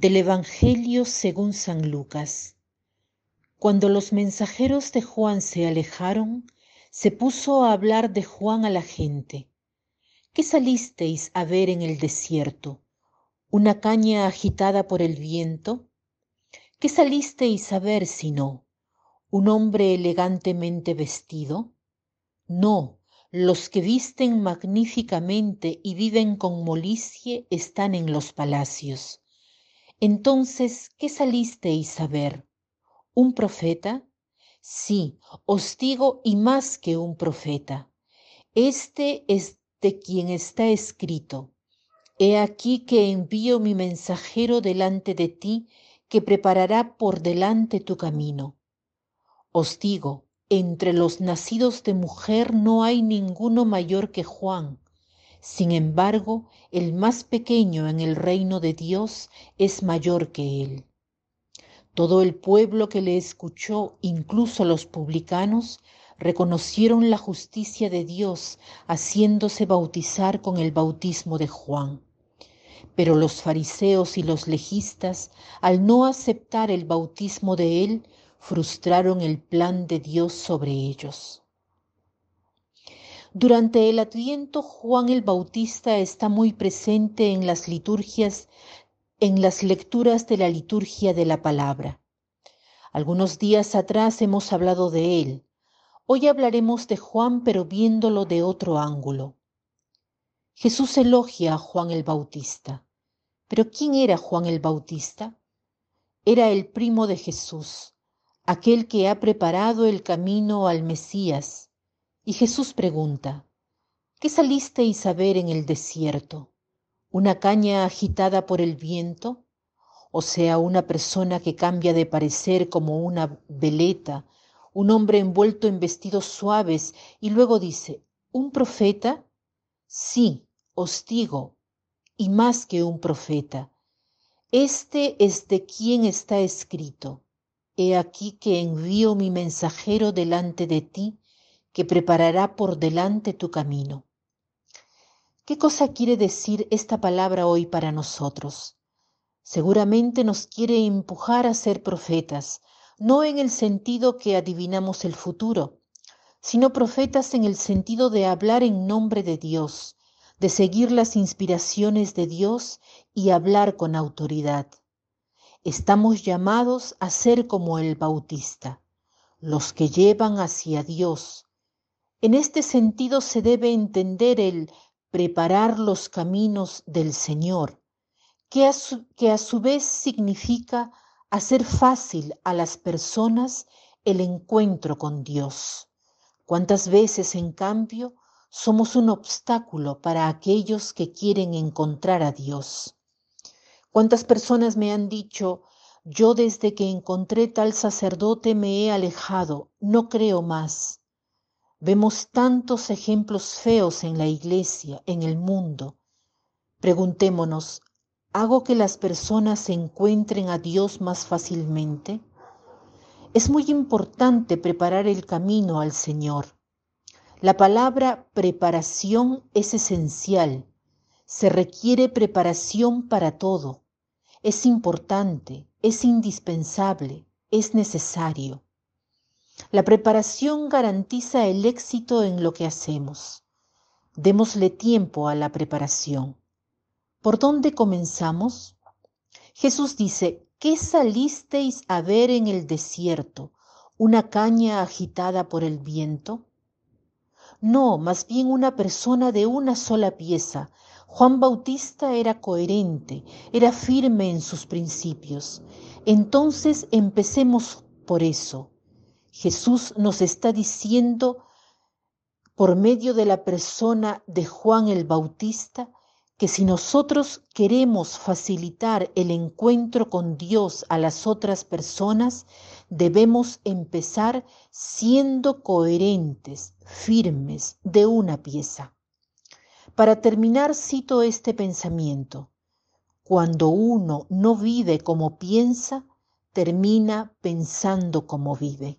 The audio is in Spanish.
Del Evangelio según San Lucas. Cuando los mensajeros de Juan se alejaron, se puso a hablar de Juan a la gente. ¿Qué salisteis a ver en el desierto? ¿Una caña agitada por el viento? ¿Qué salisteis a ver si no? ¿Un hombre elegantemente vestido? No, los que visten magníficamente y viven con molicie están en los palacios. Entonces, ¿qué salisteis a ver? ¿Un profeta? Sí, os digo, y más que un profeta. Este es de quien está escrito. He aquí que envío mi mensajero delante de ti, que preparará por delante tu camino. Os digo, entre los nacidos de mujer no hay ninguno mayor que Juan sin embargo, el más pequeño en el reino de Dios es mayor que él. Todo el pueblo que le escuchó, incluso los publicanos, reconocieron la justicia de Dios haciéndose bautizar con el bautismo de Juan. Pero los fariseos y los legistas, al no aceptar el bautismo de él, frustraron el plan de Dios sobre ellos. Durante el Adviento, Juan el Bautista está muy presente en las liturgias, en las lecturas de la liturgia de la palabra. Algunos días atrás hemos hablado de él. Hoy hablaremos de Juan, pero viéndolo de otro ángulo. Jesús elogia a Juan el Bautista. Pero ¿quién era Juan el Bautista? Era el primo de Jesús, aquel que ha preparado el camino al Mesías y Jesús pregunta, ¿qué salisteis a ver en el desierto? ¿Una caña agitada por el viento? O sea, una persona que cambia de parecer como una veleta, un hombre envuelto en vestidos suaves y luego dice, ¿un profeta? Sí, os digo, y más que un profeta. Este es de quien está escrito. He aquí que envío mi mensajero delante de ti que preparará por delante tu camino. ¿Qué cosa quiere decir esta palabra hoy para nosotros? Seguramente nos quiere empujar a ser profetas, no en el sentido que adivinamos el futuro, sino profetas en el sentido de hablar en nombre de Dios, de seguir las inspiraciones de Dios y hablar con autoridad. Estamos llamados a ser como el Bautista, los que llevan hacia Dios, en este sentido se debe entender el preparar los caminos del Señor, que a su, que a su vez significa hacer fácil a las personas el encuentro con Dios. ¿Cuántas veces, en cambio, somos un obstáculo para aquellos que quieren encontrar a Dios? ¿Cuántas personas me han dicho, yo desde que encontré tal sacerdote me he alejado, no creo más? Vemos tantos ejemplos feos en la iglesia, en el mundo. Preguntémonos, ¿hago que las personas encuentren a Dios más fácilmente? Es muy importante preparar el camino al Señor. La palabra preparación es esencial. Se requiere preparación para todo. Es importante, es indispensable, es necesario. La preparación garantiza el éxito en lo que hacemos. Démosle tiempo a la preparación. ¿Por dónde comenzamos? Jesús dice, ¿qué salisteis a ver en el desierto? ¿Una caña agitada por el viento? No, más bien una persona de una sola pieza. Juan Bautista era coherente, era firme en sus principios. Entonces empecemos por eso. Jesús nos está diciendo por medio de la persona de Juan el Bautista que si nosotros queremos facilitar el encuentro con Dios a las otras personas, debemos empezar siendo coherentes, firmes, de una pieza. Para terminar, cito este pensamiento. Cuando uno no vive como piensa, termina pensando como vive.